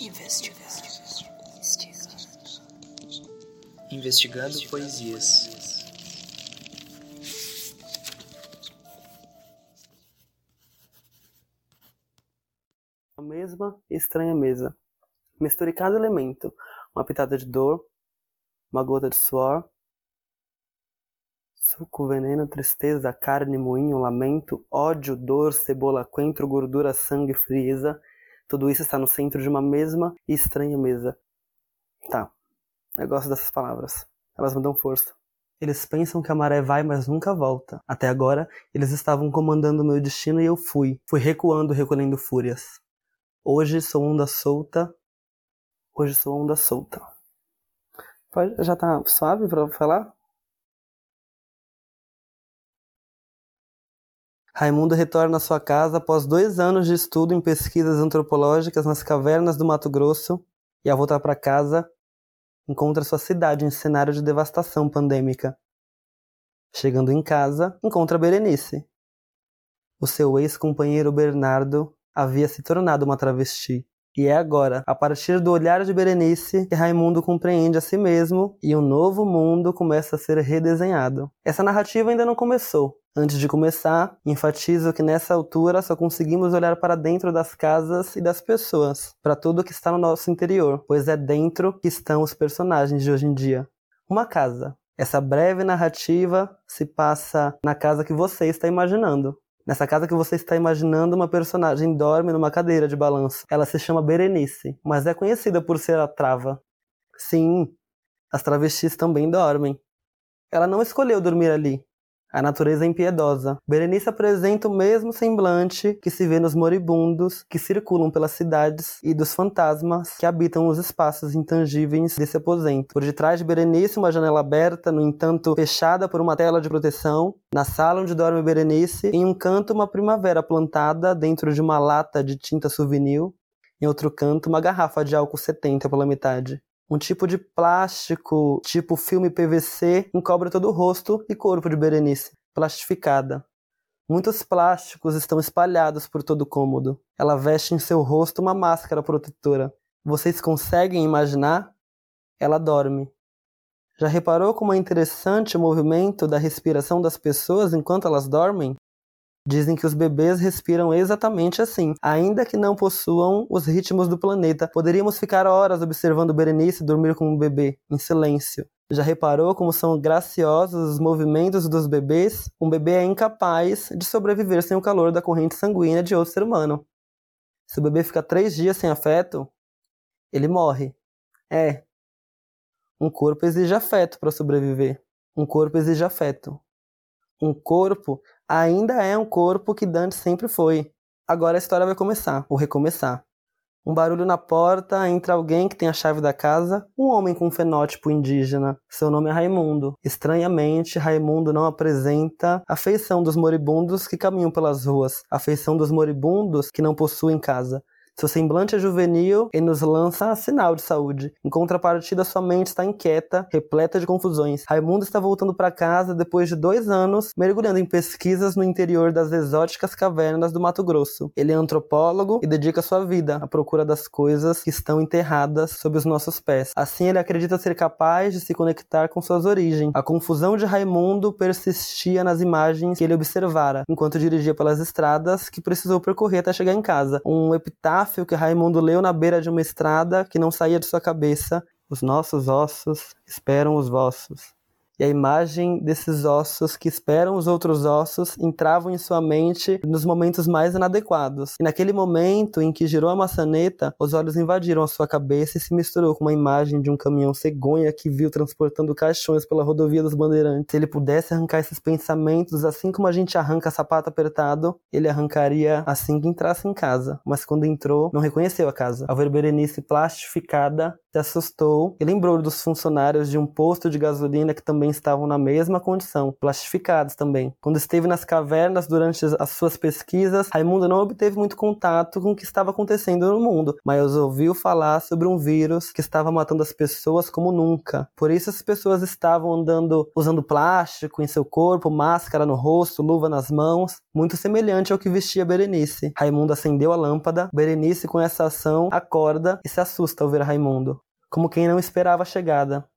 Investigando. Investigando poesias. A mesma estranha mesa. Misture cada elemento. Uma pitada de dor, uma gota de suor, suco, veneno, tristeza, carne, moinho, lamento, ódio, dor, cebola, coentro, gordura, sangue, frieza. Tudo isso está no centro de uma mesma e estranha mesa. Tá. Eu gosto dessas palavras. Elas me dão força. Eles pensam que a maré vai, mas nunca volta. Até agora, eles estavam comandando o meu destino e eu fui. Fui recuando, recolhendo fúrias. Hoje sou onda solta. Hoje sou onda solta. Pode, já tá suave pra falar? Raimundo retorna à sua casa após dois anos de estudo em pesquisas antropológicas nas cavernas do Mato Grosso e, ao voltar para casa, encontra sua cidade em cenário de devastação pandêmica. Chegando em casa, encontra Berenice. O seu ex-companheiro Bernardo havia se tornado uma travesti. E é agora, a partir do olhar de Berenice, que Raimundo compreende a si mesmo e um novo mundo começa a ser redesenhado. Essa narrativa ainda não começou, Antes de começar, enfatizo que nessa altura só conseguimos olhar para dentro das casas e das pessoas, para tudo que está no nosso interior, pois é dentro que estão os personagens de hoje em dia. Uma casa. Essa breve narrativa se passa na casa que você está imaginando. Nessa casa que você está imaginando, uma personagem dorme numa cadeira de balanço. Ela se chama Berenice, mas é conhecida por ser a trava. Sim, as travestis também dormem. Ela não escolheu dormir ali, a natureza é impiedosa. Berenice apresenta o mesmo semblante que se vê nos moribundos que circulam pelas cidades e dos fantasmas que habitam os espaços intangíveis desse aposento. Por detrás de Berenice, uma janela aberta, no entanto fechada por uma tela de proteção. Na sala onde dorme Berenice, em um canto, uma primavera plantada dentro de uma lata de tinta souvenir. Em outro canto, uma garrafa de álcool 70 pela metade. Um tipo de plástico, tipo filme PVC, encobre todo o rosto e corpo de Berenice, plastificada. Muitos plásticos estão espalhados por todo o cômodo. Ela veste em seu rosto uma máscara protetora. Vocês conseguem imaginar? Ela dorme. Já reparou como é interessante o movimento da respiração das pessoas enquanto elas dormem? Dizem que os bebês respiram exatamente assim, ainda que não possuam os ritmos do planeta. Poderíamos ficar horas observando Berenice dormir com um bebê, em silêncio. Já reparou como são graciosos os movimentos dos bebês? Um bebê é incapaz de sobreviver sem o calor da corrente sanguínea de outro ser humano. Se o bebê fica três dias sem afeto, ele morre. É. Um corpo exige afeto para sobreviver. Um corpo exige afeto. Um corpo ainda é um corpo que Dante sempre foi. Agora a história vai começar, ou recomeçar. Um barulho na porta, entra alguém que tem a chave da casa, um homem com um fenótipo indígena. Seu nome é Raimundo. Estranhamente, Raimundo não apresenta a feição dos moribundos que caminham pelas ruas, a feição dos moribundos que não possuem casa. Seu semblante é juvenil e nos lança sinal de saúde. Em contrapartida, sua mente está inquieta, repleta de confusões. Raimundo está voltando para casa depois de dois anos, mergulhando em pesquisas no interior das exóticas cavernas do Mato Grosso. Ele é antropólogo e dedica sua vida à procura das coisas que estão enterradas sob os nossos pés. Assim, ele acredita ser capaz de se conectar com suas origens. A confusão de Raimundo persistia nas imagens que ele observara enquanto dirigia pelas estradas que precisou percorrer até chegar em casa. Um epitáfio epitáfio que Raimundo leu na beira de uma estrada que não saía de sua cabeça: Os nossos ossos esperam os vossos e a imagem desses ossos que esperam os outros ossos entravam em sua mente nos momentos mais inadequados. E naquele momento em que girou a maçaneta, os olhos invadiram a sua cabeça e se misturou com uma imagem de um caminhão cegonha que viu transportando caixões pela rodovia dos Bandeirantes. Se ele pudesse arrancar esses pensamentos, assim como a gente arranca sapato apertado, ele arrancaria assim que entrasse em casa. Mas quando entrou, não reconheceu a casa. Ao ver Berenice plastificada, se assustou e lembrou dos funcionários de um posto de gasolina que também estavam na mesma condição, plastificados também. Quando esteve nas cavernas durante as suas pesquisas, Raimundo não obteve muito contato com o que estava acontecendo no mundo, mas ouviu falar sobre um vírus que estava matando as pessoas como nunca. Por isso as pessoas estavam andando usando plástico em seu corpo, máscara no rosto, luva nas mãos, muito semelhante ao que vestia Berenice. Raimundo acendeu a lâmpada, Berenice com essa ação acorda e se assusta ao ver Raimundo como quem não esperava a chegada.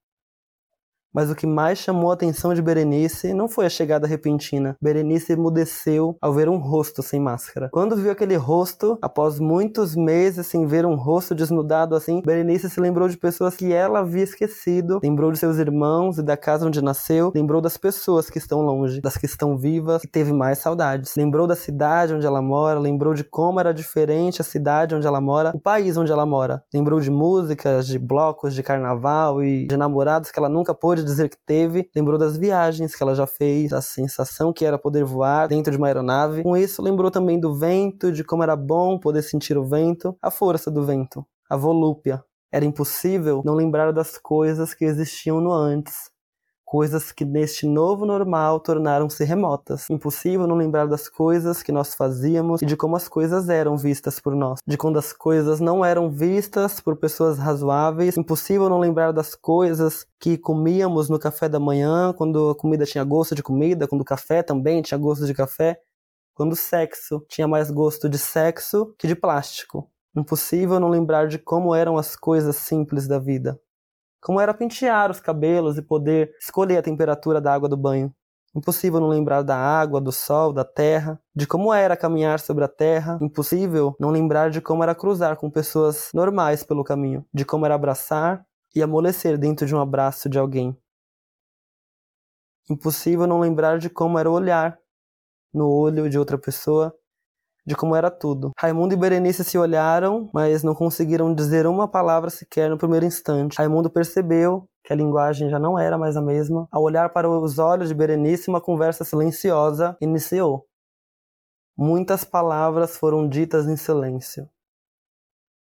Mas o que mais chamou a atenção de Berenice não foi a chegada repentina. Berenice emudeceu ao ver um rosto sem máscara. Quando viu aquele rosto, após muitos meses sem ver um rosto desnudado assim, Berenice se lembrou de pessoas que ela havia esquecido, lembrou de seus irmãos e da casa onde nasceu, lembrou das pessoas que estão longe, das que estão vivas e teve mais saudades. Lembrou da cidade onde ela mora, lembrou de como era diferente a cidade onde ela mora, o país onde ela mora. Lembrou de músicas, de blocos de carnaval e de namorados que ela nunca pôde pode dizer que teve, lembrou das viagens que ela já fez, a sensação que era poder voar dentro de uma aeronave. Com isso, lembrou também do vento, de como era bom poder sentir o vento, a força do vento, a volúpia. Era impossível não lembrar das coisas que existiam no antes, coisas que neste novo normal tornaram-se remotas. Impossível não lembrar das coisas que nós fazíamos e de como as coisas eram vistas por nós, de quando as coisas não eram vistas por pessoas razoáveis. Impossível não lembrar das coisas que comíamos no café da manhã, quando a comida tinha gosto de comida, quando o café também tinha gosto de café, quando o sexo tinha mais gosto de sexo que de plástico. Impossível não lembrar de como eram as coisas simples da vida como era pentear os cabelos e poder escolher a temperatura da água do banho. Impossível não lembrar da água, do sol, da terra, de como era caminhar sobre a terra. Impossível não lembrar de como era cruzar com pessoas normais pelo caminho, de como era abraçar e amolecer dentro de um abraço de alguém. Impossível não lembrar de como era olhar no olho de outra pessoa de como era tudo. Raimundo e Berenice se olharam, mas não conseguiram dizer uma palavra sequer no primeiro instante. Raimundo percebeu que a linguagem já não era mais a mesma. Ao olhar para os olhos de Berenice, uma conversa silenciosa iniciou. Muitas palavras foram ditas em silêncio.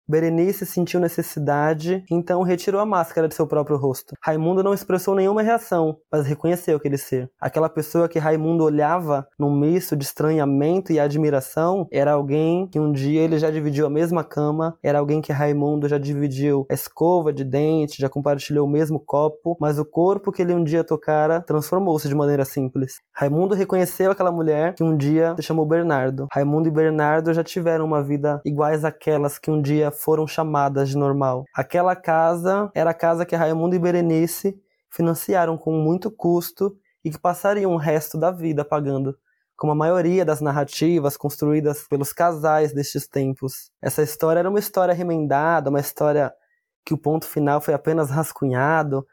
Berenice sentiu necessidade, então retirou a máscara de seu próprio rosto. Raimundo não expressou nenhuma reação, mas reconheceu aquele ser. Aquela pessoa que Raimundo olhava num misto de estranhamento e admiração era alguém que um dia ele já dividiu a mesma cama, era alguém que Raimundo já dividiu a escova de dente, já compartilhou o mesmo copo, mas o corpo que ele um dia tocara transformou-se de maneira simples. Raimundo reconheceu aquela mulher que um dia se chamou Bernardo. Raimundo e Bernardo já tiveram uma vida iguais àquelas que um dia foram chamadas de normal. Aquela casa era a casa que Raimundo e Berenice financiaram com muito custo e que passariam o resto da vida pagando, como a maioria das narrativas construídas pelos casais destes tempos. Essa história era uma história remendada, uma história que o ponto final foi apenas rascunhado,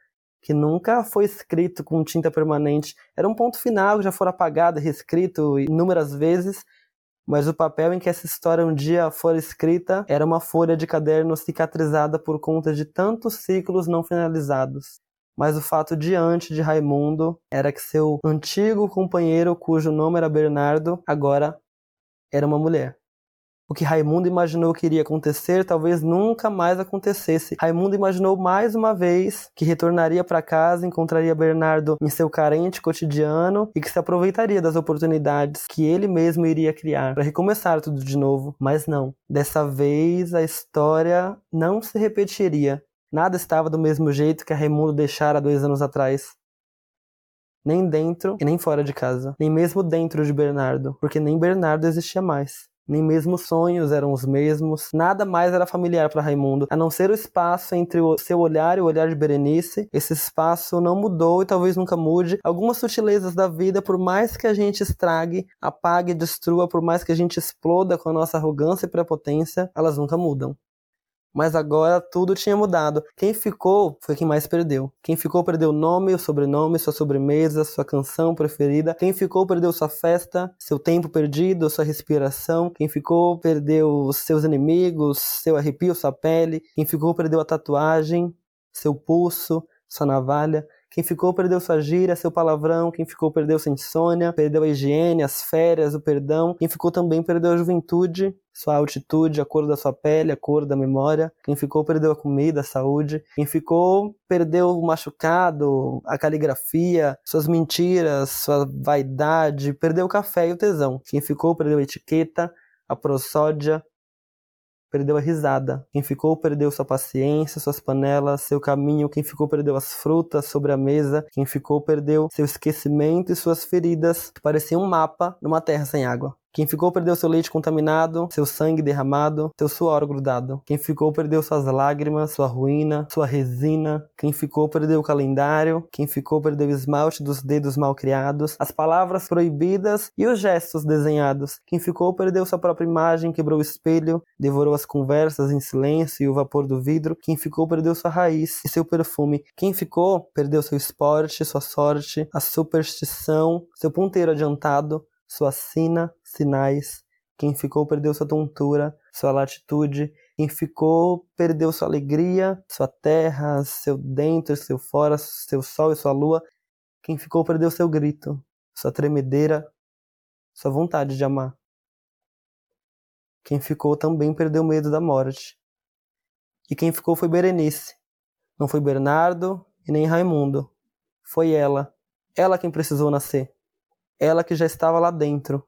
que nunca foi escrito com tinta permanente. Era um ponto final que já foi apagado e reescrito inúmeras vezes, mas o papel em que essa história um dia for escrita era uma folha de caderno cicatrizada por conta de tantos ciclos não finalizados. Mas o fato diante de Raimundo era que seu antigo companheiro, cujo nome era Bernardo, agora era uma mulher. O que Raimundo imaginou que iria acontecer talvez nunca mais acontecesse. Raimundo imaginou mais uma vez que retornaria para casa, encontraria Bernardo em seu carente cotidiano e que se aproveitaria das oportunidades que ele mesmo iria criar para recomeçar tudo de novo. Mas não. Dessa vez a história não se repetiria. Nada estava do mesmo jeito que a Raimundo deixara dois anos atrás nem dentro e nem fora de casa, nem mesmo dentro de Bernardo, porque nem Bernardo existia mais nem mesmo os sonhos eram os mesmos, nada mais era familiar para Raimundo, a não ser o espaço entre o seu olhar e o olhar de Berenice. Esse espaço não mudou e talvez nunca mude. Algumas sutilezas da vida, por mais que a gente estrague, apague, destrua, por mais que a gente exploda com a nossa arrogância e prepotência, elas nunca mudam. Mas agora tudo tinha mudado. Quem ficou foi quem mais perdeu. Quem ficou perdeu o nome, o sobrenome, sua sobremesa, sua canção preferida. Quem ficou perdeu sua festa, seu tempo perdido, sua respiração. Quem ficou perdeu seus inimigos, seu arrepio, sua pele. Quem ficou perdeu a tatuagem, seu pulso, sua navalha. Quem ficou perdeu sua gíria, seu palavrão. Quem ficou perdeu sua insônia, perdeu a higiene, as férias, o perdão. Quem ficou também perdeu a juventude, sua altitude, a cor da sua pele, a cor da memória. Quem ficou perdeu a comida, a saúde. Quem ficou perdeu o machucado, a caligrafia, suas mentiras, sua vaidade, perdeu o café e o tesão. Quem ficou perdeu a etiqueta, a prosódia, perdeu a risada. Quem ficou perdeu sua paciência, suas panelas, seu caminho. Quem ficou perdeu as frutas sobre a mesa. Quem ficou perdeu seu esquecimento e suas feridas, que pareciam um mapa numa terra sem água. Quem ficou perdeu seu leite contaminado, seu sangue derramado, seu suor grudado. Quem ficou perdeu suas lágrimas, sua ruína, sua resina. Quem ficou perdeu o calendário. Quem ficou perdeu o esmalte dos dedos mal criados, as palavras proibidas e os gestos desenhados. Quem ficou perdeu sua própria imagem, quebrou o espelho, devorou as conversas em silêncio e o vapor do vidro. Quem ficou perdeu sua raiz e seu perfume. Quem ficou perdeu seu esporte, sua sorte, a superstição, seu ponteiro adiantado, sua sina, sinais. Quem ficou perdeu sua tontura, sua latitude. Quem ficou perdeu sua alegria, sua terra, seu dentro, seu fora, seu sol e sua lua. Quem ficou perdeu seu grito, sua tremedeira, sua vontade de amar. Quem ficou também perdeu medo da morte. E quem ficou foi Berenice. Não foi Bernardo e nem Raimundo. Foi ela. Ela quem precisou nascer. Ela que já estava lá dentro,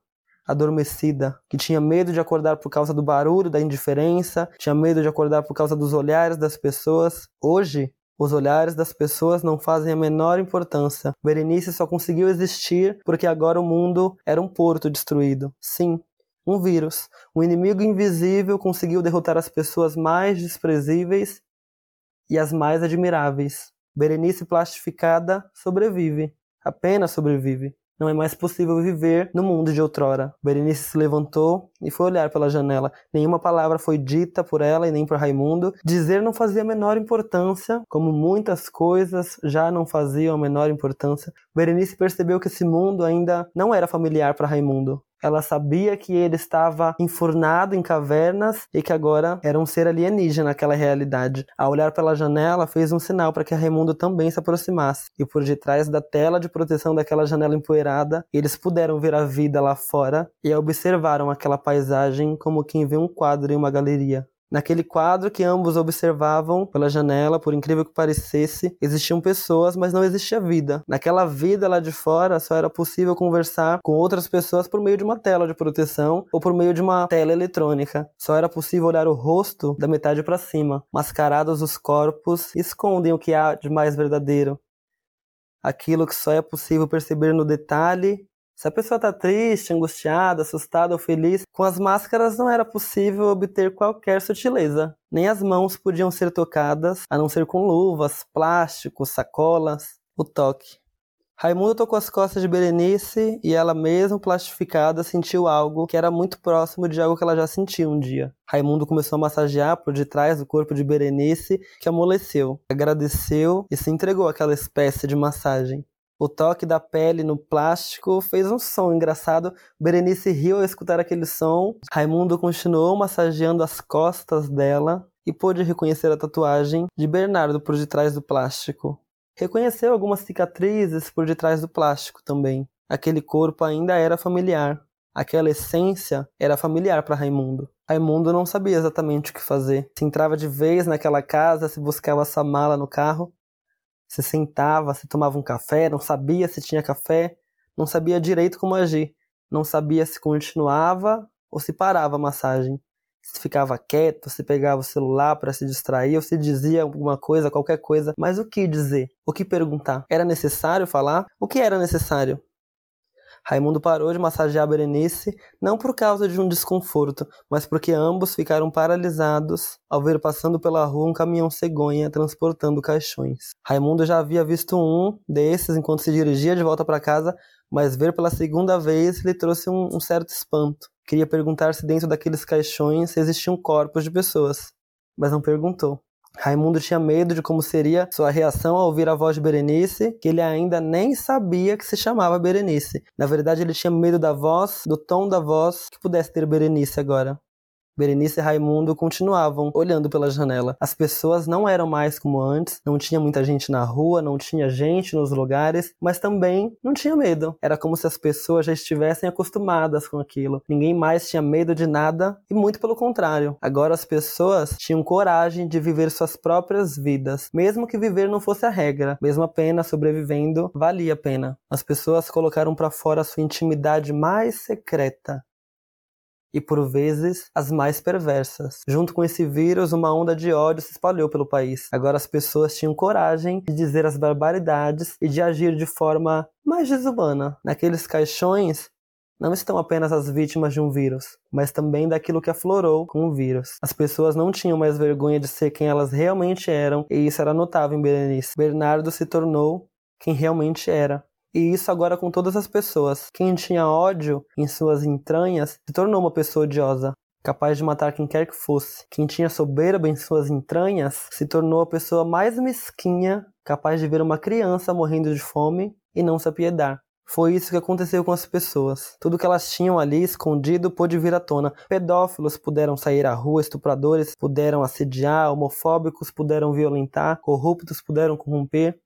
adormecida, que tinha medo de acordar por causa do barulho, da indiferença, tinha medo de acordar por causa dos olhares das pessoas. Hoje, os olhares das pessoas não fazem a menor importância. Berenice só conseguiu existir porque agora o mundo era um porto destruído. Sim, um vírus. Um inimigo invisível conseguiu derrotar as pessoas mais desprezíveis e as mais admiráveis. Berenice plastificada sobrevive. Apenas sobrevive. Não é mais possível viver no mundo de outrora. Berenice se levantou e foi olhar pela janela. Nenhuma palavra foi dita por ela e nem por Raimundo. Dizer não fazia a menor importância, como muitas coisas já não faziam a menor importância. Berenice percebeu que esse mundo ainda não era familiar para Raimundo. Ela sabia que ele estava enfurnado em cavernas e que agora era um ser alienígena naquela realidade. Ao olhar pela janela, fez um sinal para que Raimundo também se aproximasse. E por detrás da tela de proteção daquela janela empoeirada, eles puderam ver a vida lá fora e observaram aquela paisagem como quem vê um quadro em uma galeria. Naquele quadro que ambos observavam pela janela, por incrível que parecesse, existiam pessoas, mas não existia vida. Naquela vida lá de fora, só era possível conversar com outras pessoas por meio de uma tela de proteção ou por meio de uma tela eletrônica. Só era possível olhar o rosto da metade para cima. Mascarados os corpos escondem o que há de mais verdadeiro. Aquilo que só é possível perceber no detalhe se a pessoa está triste, angustiada, assustada ou feliz, com as máscaras não era possível obter qualquer sutileza. Nem as mãos podiam ser tocadas, a não ser com luvas, plásticos, sacolas. O toque. Raimundo tocou as costas de Berenice e ela mesmo, plastificada, sentiu algo que era muito próximo de algo que ela já sentia um dia. Raimundo começou a massagear por detrás do corpo de Berenice, que amoleceu, agradeceu e se entregou àquela espécie de massagem. O toque da pele no plástico fez um som engraçado. Berenice riu ao escutar aquele som. Raimundo continuou massageando as costas dela e pôde reconhecer a tatuagem de Bernardo por detrás do plástico. Reconheceu algumas cicatrizes por detrás do plástico também. Aquele corpo ainda era familiar. Aquela essência era familiar para Raimundo. Raimundo não sabia exatamente o que fazer. Se entrava de vez naquela casa, se buscava essa mala no carro, se sentava, se tomava um café, não sabia se tinha café, não sabia direito como agir, não sabia se continuava ou se parava a massagem, se ficava quieto, se pegava o celular para se distrair ou se dizia alguma coisa, qualquer coisa, mas o que dizer? O que perguntar? Era necessário falar? O que era necessário? Raimundo parou de massagear Berenice, não por causa de um desconforto, mas porque ambos ficaram paralisados ao ver passando pela rua um caminhão cegonha transportando caixões. Raimundo já havia visto um desses enquanto se dirigia de volta para casa, mas ver pela segunda vez lhe trouxe um, um certo espanto. Queria perguntar se dentro daqueles caixões existiam corpos de pessoas, mas não perguntou. Raimundo tinha medo de como seria sua reação ao ouvir a voz de Berenice, que ele ainda nem sabia que se chamava Berenice. Na verdade, ele tinha medo da voz, do tom da voz que pudesse ter Berenice agora. Berenice e Raimundo continuavam olhando pela janela. As pessoas não eram mais como antes, não tinha muita gente na rua, não tinha gente nos lugares, mas também não tinha medo. Era como se as pessoas já estivessem acostumadas com aquilo. Ninguém mais tinha medo de nada e muito pelo contrário. Agora as pessoas tinham coragem de viver suas próprias vidas, mesmo que viver não fosse a regra, mesmo apenas sobrevivendo valia a pena. As pessoas colocaram para fora a sua intimidade mais secreta e por vezes as mais perversas. Junto com esse vírus, uma onda de ódio se espalhou pelo país. Agora as pessoas tinham coragem de dizer as barbaridades e de agir de forma mais desumana. Naqueles caixões não estão apenas as vítimas de um vírus, mas também daquilo que aflorou com o vírus. As pessoas não tinham mais vergonha de ser quem elas realmente eram, e isso era notável em Berenice. Bernardo se tornou quem realmente era. E isso agora com todas as pessoas. Quem tinha ódio em suas entranhas se tornou uma pessoa odiosa, capaz de matar quem quer que fosse. Quem tinha soberba em suas entranhas se tornou a pessoa mais mesquinha, capaz de ver uma criança morrendo de fome e não se apiedar. Foi isso que aconteceu com as pessoas. Tudo que elas tinham ali escondido pôde vir à tona. Pedófilos puderam sair à rua, estupradores puderam assediar, homofóbicos puderam violentar, corruptos puderam corromper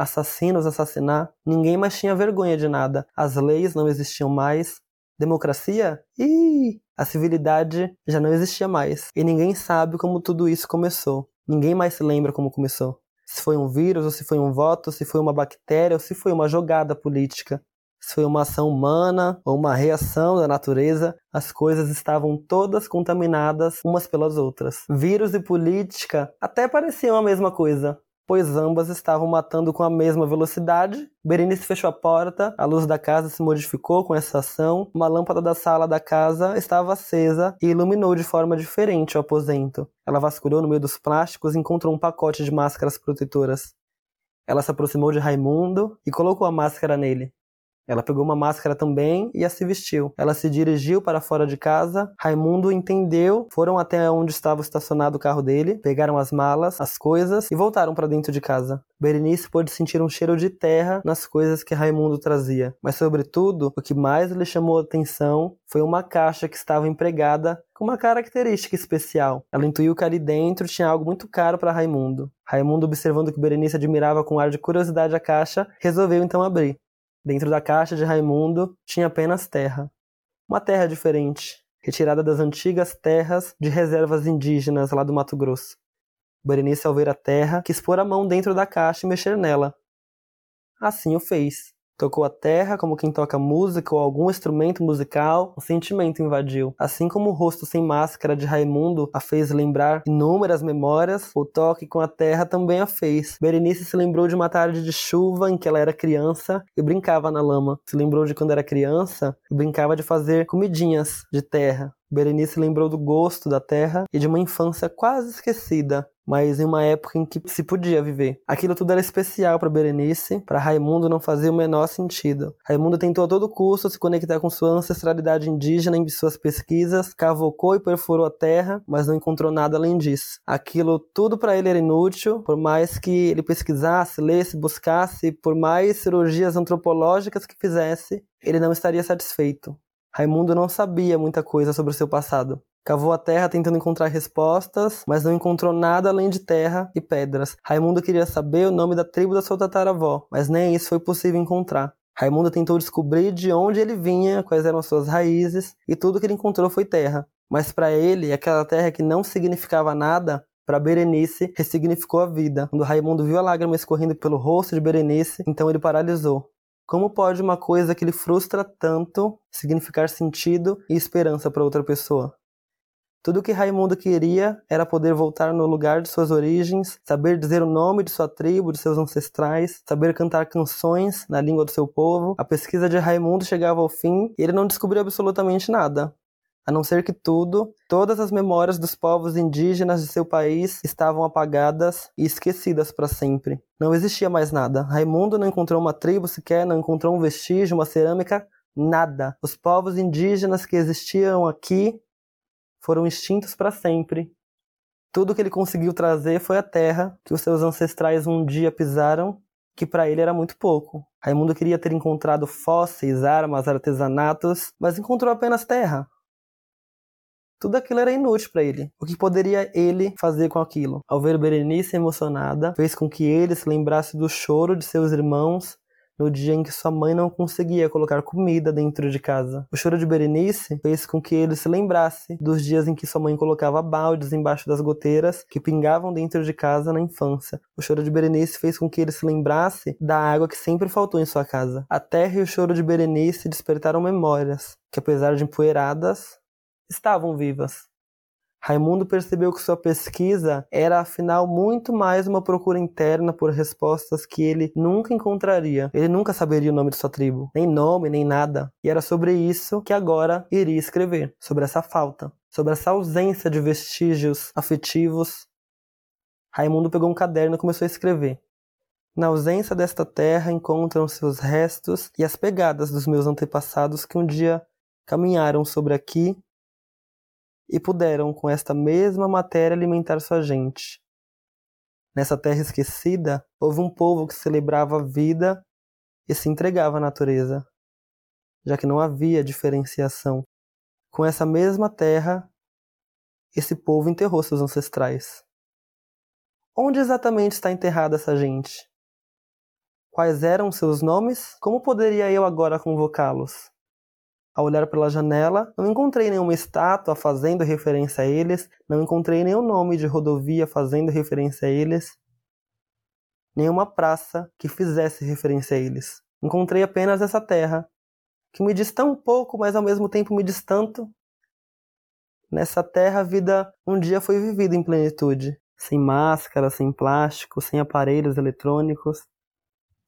assassinos assassinar, ninguém mais tinha vergonha de nada. As leis não existiam mais. Democracia? Ih, a civilidade já não existia mais. E ninguém sabe como tudo isso começou. Ninguém mais se lembra como começou. Se foi um vírus, ou se foi um voto, se foi uma bactéria, ou se foi uma jogada política. Se foi uma ação humana ou uma reação da natureza, as coisas estavam todas contaminadas umas pelas outras. Vírus e política até pareciam a mesma coisa, pois ambas estavam matando com a mesma velocidade. Berenice fechou a porta, a luz da casa se modificou com essa ação, uma lâmpada da sala da casa estava acesa e iluminou de forma diferente o aposento. Ela vasculhou no meio dos plásticos e encontrou um pacote de máscaras protetoras. Ela se aproximou de Raimundo e colocou a máscara nele. Ela pegou uma máscara também e a se vestiu. Ela se dirigiu para fora de casa. Raimundo entendeu, foram até onde estava estacionado o carro dele, pegaram as malas, as coisas e voltaram para dentro de casa. Berenice pôde sentir um cheiro de terra nas coisas que Raimundo trazia, mas sobretudo, o que mais lhe chamou a atenção foi uma caixa que estava empregada com uma característica especial. Ela intuiu que ali dentro tinha algo muito caro para Raimundo. Raimundo, observando que Berenice admirava com ar de curiosidade a caixa, resolveu então abrir. Dentro da caixa de Raimundo tinha apenas terra. Uma terra diferente, retirada das antigas terras de reservas indígenas lá do Mato Grosso. Berenice, ao ver a terra, quis pôr a mão dentro da caixa e mexer nela. Assim o fez. Tocou a terra como quem toca música ou algum instrumento musical, o sentimento invadiu. Assim como o rosto sem máscara de Raimundo a fez lembrar inúmeras memórias, o toque com a terra também a fez. Berenice se lembrou de uma tarde de chuva em que ela era criança e brincava na lama. Se lembrou de quando era criança e brincava de fazer comidinhas de terra. Berenice lembrou do gosto da terra e de uma infância quase esquecida, mas em uma época em que se podia viver. Aquilo tudo era especial para Berenice, para Raimundo não fazia o menor sentido. Raimundo tentou a todo custo se conectar com sua ancestralidade indígena em suas pesquisas, cavocou e perfurou a terra, mas não encontrou nada além disso. Aquilo tudo para ele era inútil, por mais que ele pesquisasse, lesse, buscasse, por mais cirurgias antropológicas que fizesse, ele não estaria satisfeito. Raimundo não sabia muita coisa sobre o seu passado. Cavou a terra tentando encontrar respostas, mas não encontrou nada além de terra e pedras. Raimundo queria saber o nome da tribo da sua tataravó, mas nem isso foi possível encontrar. Raimundo tentou descobrir de onde ele vinha, quais eram suas raízes, e tudo que ele encontrou foi terra. Mas para ele, aquela terra que não significava nada, para Berenice, ressignificou a vida. Quando Raimundo viu a lágrima escorrendo pelo rosto de Berenice, então ele paralisou. Como pode uma coisa que lhe frustra tanto significar sentido e esperança para outra pessoa? Tudo o que Raimundo queria era poder voltar no lugar de suas origens, saber dizer o nome de sua tribo, de seus ancestrais, saber cantar canções na língua do seu povo. A pesquisa de Raimundo chegava ao fim e ele não descobriu absolutamente nada a não ser que tudo, todas as memórias dos povos indígenas de seu país estavam apagadas e esquecidas para sempre. Não existia mais nada. Raimundo não encontrou uma tribo sequer, não encontrou um vestígio, uma cerâmica, nada. Os povos indígenas que existiam aqui foram extintos para sempre. Tudo que ele conseguiu trazer foi a terra que os seus ancestrais um dia pisaram, que para ele era muito pouco. Raimundo queria ter encontrado fósseis, armas, artesanatos, mas encontrou apenas terra. Tudo aquilo era inútil para ele. O que poderia ele fazer com aquilo? Ao ver Berenice emocionada, fez com que ele se lembrasse do choro de seus irmãos no dia em que sua mãe não conseguia colocar comida dentro de casa. O choro de Berenice fez com que ele se lembrasse dos dias em que sua mãe colocava baldes embaixo das goteiras que pingavam dentro de casa na infância. O choro de Berenice fez com que ele se lembrasse da água que sempre faltou em sua casa. A terra e o choro de Berenice despertaram memórias que, apesar de empoeiradas, estavam vivas. Raimundo percebeu que sua pesquisa era afinal muito mais uma procura interna por respostas que ele nunca encontraria. Ele nunca saberia o nome de sua tribo, nem nome, nem nada. E era sobre isso que agora iria escrever, sobre essa falta, sobre essa ausência de vestígios afetivos. Raimundo pegou um caderno e começou a escrever. Na ausência desta terra encontram-se os restos e as pegadas dos meus antepassados que um dia caminharam sobre aqui e puderam com esta mesma matéria alimentar sua gente. Nessa terra esquecida, houve um povo que celebrava a vida e se entregava à natureza, já que não havia diferenciação. Com essa mesma terra, esse povo enterrou seus ancestrais. Onde exatamente está enterrada essa gente? Quais eram seus nomes? Como poderia eu agora convocá-los? Ao olhar pela janela, não encontrei nenhuma estátua fazendo referência a eles, não encontrei nenhum nome de rodovia fazendo referência a eles, nenhuma praça que fizesse referência a eles. Encontrei apenas essa terra, que me diz tão pouco, mas ao mesmo tempo me diz tanto. Nessa terra a vida um dia foi vivida em plenitude, sem máscara, sem plástico, sem aparelhos eletrônicos,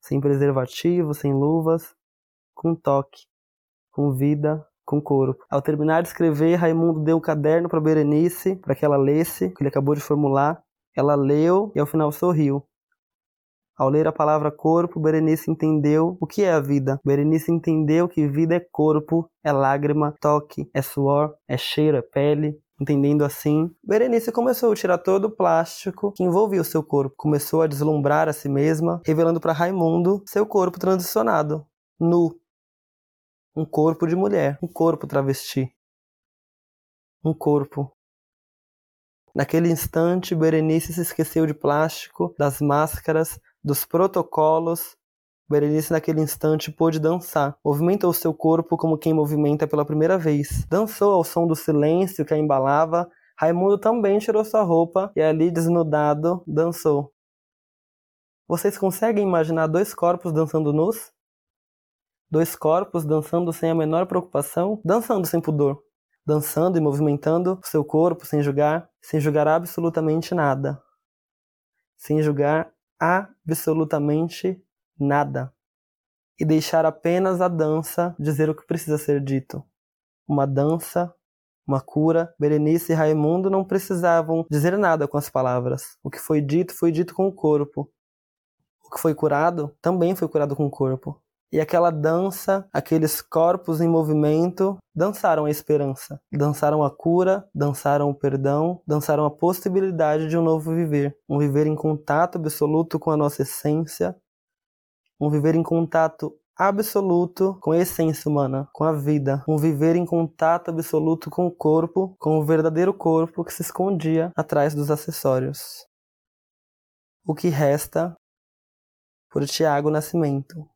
sem preservativo, sem luvas, com toque com vida, com corpo. Ao terminar de escrever, Raimundo deu um caderno para Berenice, para que ela lesse, que ele acabou de formular. Ela leu e ao final sorriu. Ao ler a palavra corpo, Berenice entendeu o que é a vida. Berenice entendeu que vida é corpo, é lágrima, toque, é suor, é cheiro, é pele. Entendendo assim, Berenice começou a tirar todo o plástico que envolvia o seu corpo. Começou a deslumbrar a si mesma, revelando para Raimundo seu corpo transicionado, nu, um corpo de mulher, um corpo travesti. Um corpo. Naquele instante, Berenice se esqueceu de plástico, das máscaras, dos protocolos. Berenice, naquele instante, pôde dançar. Movimentou seu corpo como quem movimenta pela primeira vez. Dançou ao som do silêncio que a embalava. Raimundo também tirou sua roupa e, ali desnudado, dançou. Vocês conseguem imaginar dois corpos dançando nus? Dois corpos dançando sem a menor preocupação, dançando sem pudor, dançando e movimentando o seu corpo sem julgar, sem julgar absolutamente nada. Sem julgar absolutamente nada. E deixar apenas a dança dizer o que precisa ser dito. Uma dança, uma cura. Berenice e Raimundo não precisavam dizer nada com as palavras. O que foi dito foi dito com o corpo. O que foi curado também foi curado com o corpo. E aquela dança, aqueles corpos em movimento, dançaram a esperança, dançaram a cura, dançaram o perdão, dançaram a possibilidade de um novo viver, um viver em contato absoluto com a nossa essência, um viver em contato absoluto com a essência humana, com a vida, um viver em contato absoluto com o corpo, com o verdadeiro corpo que se escondia atrás dos acessórios. O que resta por Tiago Nascimento.